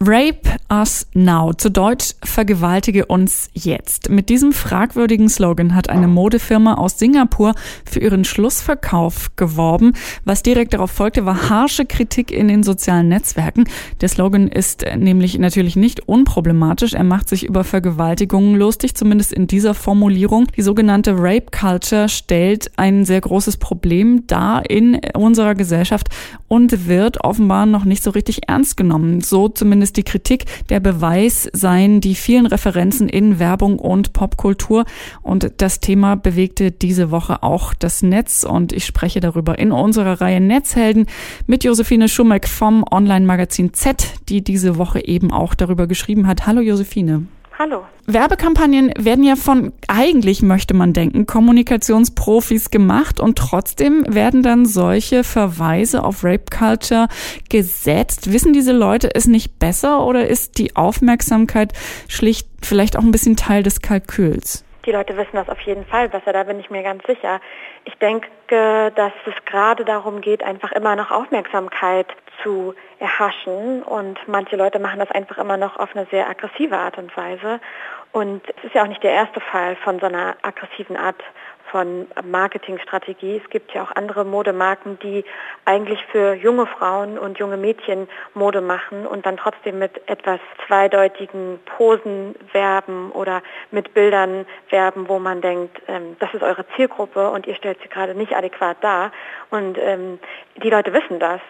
Rape Us Now, zu Deutsch Vergewaltige uns jetzt. Mit diesem fragwürdigen Slogan hat eine Modefirma aus Singapur für ihren Schlussverkauf geworben. Was direkt darauf folgte, war harsche Kritik in den sozialen Netzwerken. Der Slogan ist nämlich natürlich nicht unproblematisch. Er macht sich über Vergewaltigungen lustig, zumindest in dieser Formulierung. Die sogenannte Rape Culture stellt ein sehr großes Problem dar in unserer Gesellschaft und wird offenbar noch nicht so richtig ernst genommen. So zumindest ist die Kritik der Beweis seien die vielen Referenzen in Werbung und Popkultur. Und das Thema bewegte diese Woche auch das Netz. Und ich spreche darüber in unserer Reihe Netzhelden mit Josephine Schummeck vom Online-Magazin Z, die diese Woche eben auch darüber geschrieben hat. Hallo Josephine. Hallo. Werbekampagnen werden ja von eigentlich möchte man denken Kommunikationsprofis gemacht und trotzdem werden dann solche Verweise auf Rape Culture gesetzt. Wissen diese Leute es nicht besser oder ist die Aufmerksamkeit schlicht vielleicht auch ein bisschen Teil des Kalküls? Die Leute wissen das auf jeden Fall besser, da bin ich mir ganz sicher. Ich denke, dass es gerade darum geht, einfach immer noch Aufmerksamkeit zu erhaschen und manche Leute machen das einfach immer noch auf eine sehr aggressive Art und Weise. Und es ist ja auch nicht der erste Fall von so einer aggressiven Art von Marketingstrategie. Es gibt ja auch andere Modemarken, die eigentlich für junge Frauen und junge Mädchen Mode machen und dann trotzdem mit etwas zweideutigen Posen werben oder mit Bildern werben, wo man denkt, ähm, das ist eure Zielgruppe und ihr stellt sie gerade nicht adäquat dar. Und ähm, die Leute wissen das.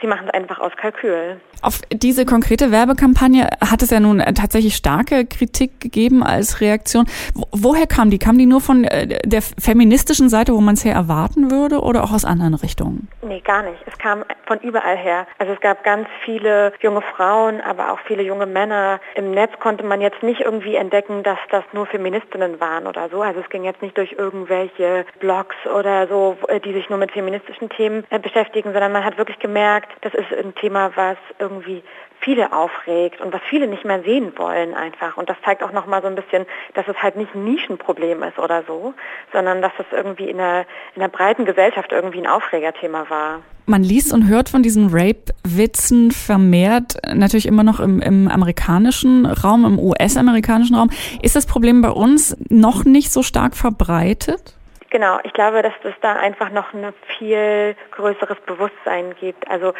Sie machen es einfach aus Kalkül. Auf diese konkrete Werbekampagne hat es ja nun tatsächlich starke Kritik gegeben als Reaktion. Woher kam die? Kam die nur von äh, der feministischen Seite, wo man es her erwarten würde, oder auch aus anderen Richtungen? Nee, gar nicht. Es kam von überall her. Also es gab ganz viele junge Frauen, aber auch viele junge Männer. Im Netz konnte man jetzt nicht irgendwie entdecken, dass das nur Feministinnen waren oder so. Also es ging jetzt nicht durch irgendwelche Blogs oder so, die sich nur mit feministischen Themen äh, beschäftigen, sondern man hat wirklich gemerkt, das ist ein Thema, was irgendwie viele aufregt und was viele nicht mehr sehen wollen einfach. Und das zeigt auch nochmal so ein bisschen, dass es halt nicht ein Nischenproblem ist oder so, sondern dass es irgendwie in der, in der breiten Gesellschaft irgendwie ein Aufregerthema war. Man liest und hört von diesen Rape-Witzen vermehrt, natürlich immer noch im, im amerikanischen Raum, im US-amerikanischen Raum. Ist das Problem bei uns noch nicht so stark verbreitet? Genau, ich glaube, dass es da einfach noch ein viel größeres Bewusstsein gibt. Also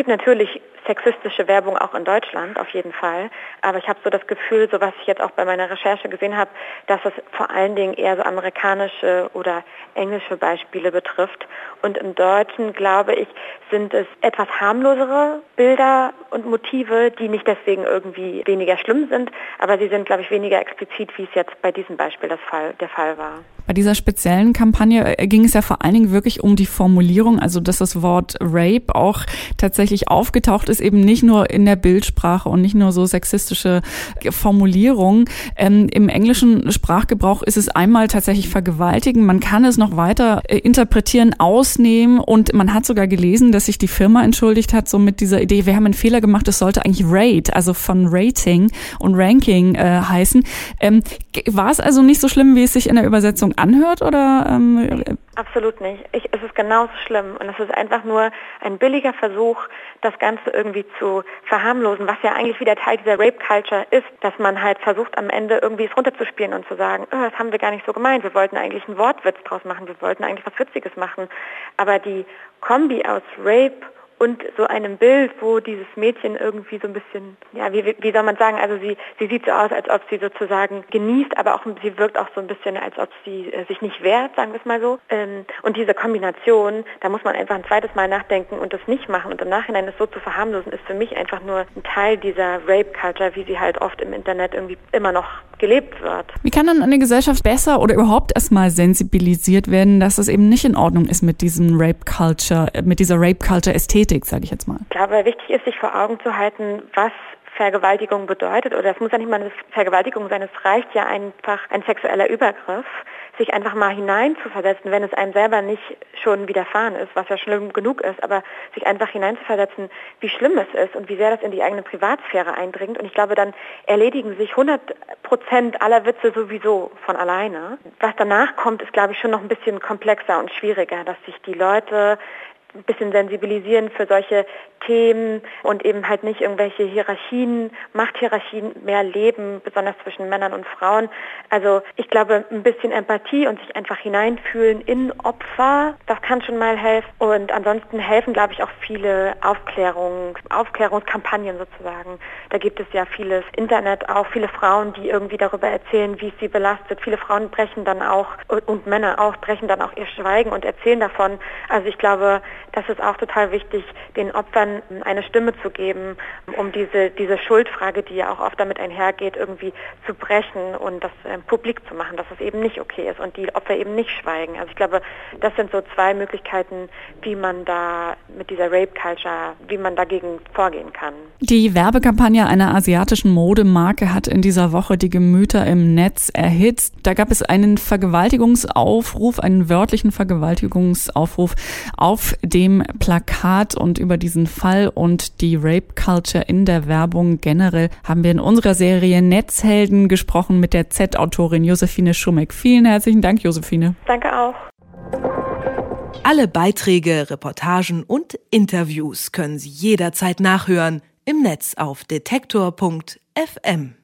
gibt natürlich sexistische Werbung auch in Deutschland, auf jeden Fall. Aber ich habe so das Gefühl, so was ich jetzt auch bei meiner Recherche gesehen habe, dass es vor allen Dingen eher so amerikanische oder englische Beispiele betrifft. Und im Deutschen, glaube ich, sind es etwas harmlosere Bilder und Motive, die nicht deswegen irgendwie weniger schlimm sind, aber sie sind, glaube ich, weniger explizit, wie es jetzt bei diesem Beispiel das Fall, der Fall war. Bei dieser speziellen Kampagne äh, ging es ja vor allen Dingen wirklich um die Formulierung, also dass das Wort Rape auch tatsächlich aufgetaucht ist, eben nicht nur in der Bildsprache und nicht nur so sexistische Formulierungen. Ähm, Im englischen Sprachgebrauch ist es einmal tatsächlich vergewaltigen. Man kann es noch weiter äh, interpretieren, ausnehmen und man hat sogar gelesen, dass sich die Firma entschuldigt hat, so mit dieser Idee, wir haben einen Fehler gemacht, es sollte eigentlich Rate, also von Rating und Ranking äh, heißen. Ähm, war es also nicht so schlimm, wie es sich in der Übersetzung anhört oder? Ähm, Absolut nicht. Ich, es ist genauso schlimm. Und es ist einfach nur ein billiger Versuch, das Ganze irgendwie zu verharmlosen, was ja eigentlich wieder Teil dieser Rape Culture ist, dass man halt versucht am Ende irgendwie es runterzuspielen und zu sagen, oh, das haben wir gar nicht so gemeint, wir wollten eigentlich einen Wortwitz draus machen, wir wollten eigentlich was Witziges machen, aber die Kombi aus Rape und so einem Bild, wo dieses Mädchen irgendwie so ein bisschen, ja, wie, wie soll man sagen, also sie, sie sieht so aus, als ob sie sozusagen genießt, aber auch sie wirkt auch so ein bisschen, als ob sie äh, sich nicht wehrt, sagen wir es mal so. Ähm, und diese Kombination, da muss man einfach ein zweites Mal nachdenken und das nicht machen und im Nachhinein es so zu verharmlosen, ist für mich einfach nur ein Teil dieser Rape-Culture, wie sie halt oft im Internet irgendwie immer noch gelebt wird. Wie kann dann eine Gesellschaft besser oder überhaupt erstmal sensibilisiert werden, dass es eben nicht in Ordnung ist mit diesem Rape-Culture, äh, mit dieser Rape-Culture-Ästhetik? Ästhetik, sage ich jetzt mal. Ich glaube, wichtig ist, sich vor Augen zu halten, was Vergewaltigung bedeutet, oder es muss ja nicht mal eine Vergewaltigung sein, es reicht ja einfach ein sexueller Übergriff, sich einfach mal hineinzuversetzen, wenn es einem selber nicht schon widerfahren ist, was ja schlimm genug ist, aber sich einfach hineinzuversetzen, wie schlimm es ist und wie sehr das in die eigene Privatsphäre eindringt. Und ich glaube, dann erledigen sich 100 Prozent aller Witze sowieso von alleine. Was danach kommt, ist, glaube ich, schon noch ein bisschen komplexer und schwieriger, dass sich die Leute ein bisschen sensibilisieren für solche Themen und eben halt nicht irgendwelche Hierarchien, Machthierarchien mehr leben, besonders zwischen Männern und Frauen. Also ich glaube, ein bisschen Empathie und sich einfach hineinfühlen in Opfer, das kann schon mal helfen. Und ansonsten helfen, glaube ich, auch viele Aufklärungs, Aufklärungskampagnen sozusagen. Da gibt es ja vieles Internet, auch viele Frauen, die irgendwie darüber erzählen, wie es sie belastet. Viele Frauen brechen dann auch und Männer auch brechen dann auch ihr Schweigen und erzählen davon. Also ich glaube, das ist auch total wichtig, den Opfern eine Stimme zu geben, um diese, diese Schuldfrage, die ja auch oft damit einhergeht, irgendwie zu brechen und das äh, publik zu machen, dass es eben nicht okay ist und die Opfer eben nicht schweigen. Also ich glaube, das sind so zwei Möglichkeiten, wie man da mit dieser Rape Culture, wie man dagegen vorgehen kann. Die Werbekampagne einer asiatischen Modemarke hat in dieser Woche die Gemüter im Netz erhitzt. Da gab es einen Vergewaltigungsaufruf, einen wörtlichen Vergewaltigungsaufruf auf dem Plakat und über diesen Fall und die Rape Culture in der Werbung generell haben wir in unserer Serie Netzhelden gesprochen mit der Z-Autorin Josephine Schumeck. Vielen herzlichen Dank, Josephine. Danke auch. Alle Beiträge, Reportagen und Interviews können Sie jederzeit nachhören im Netz auf detektor.fm.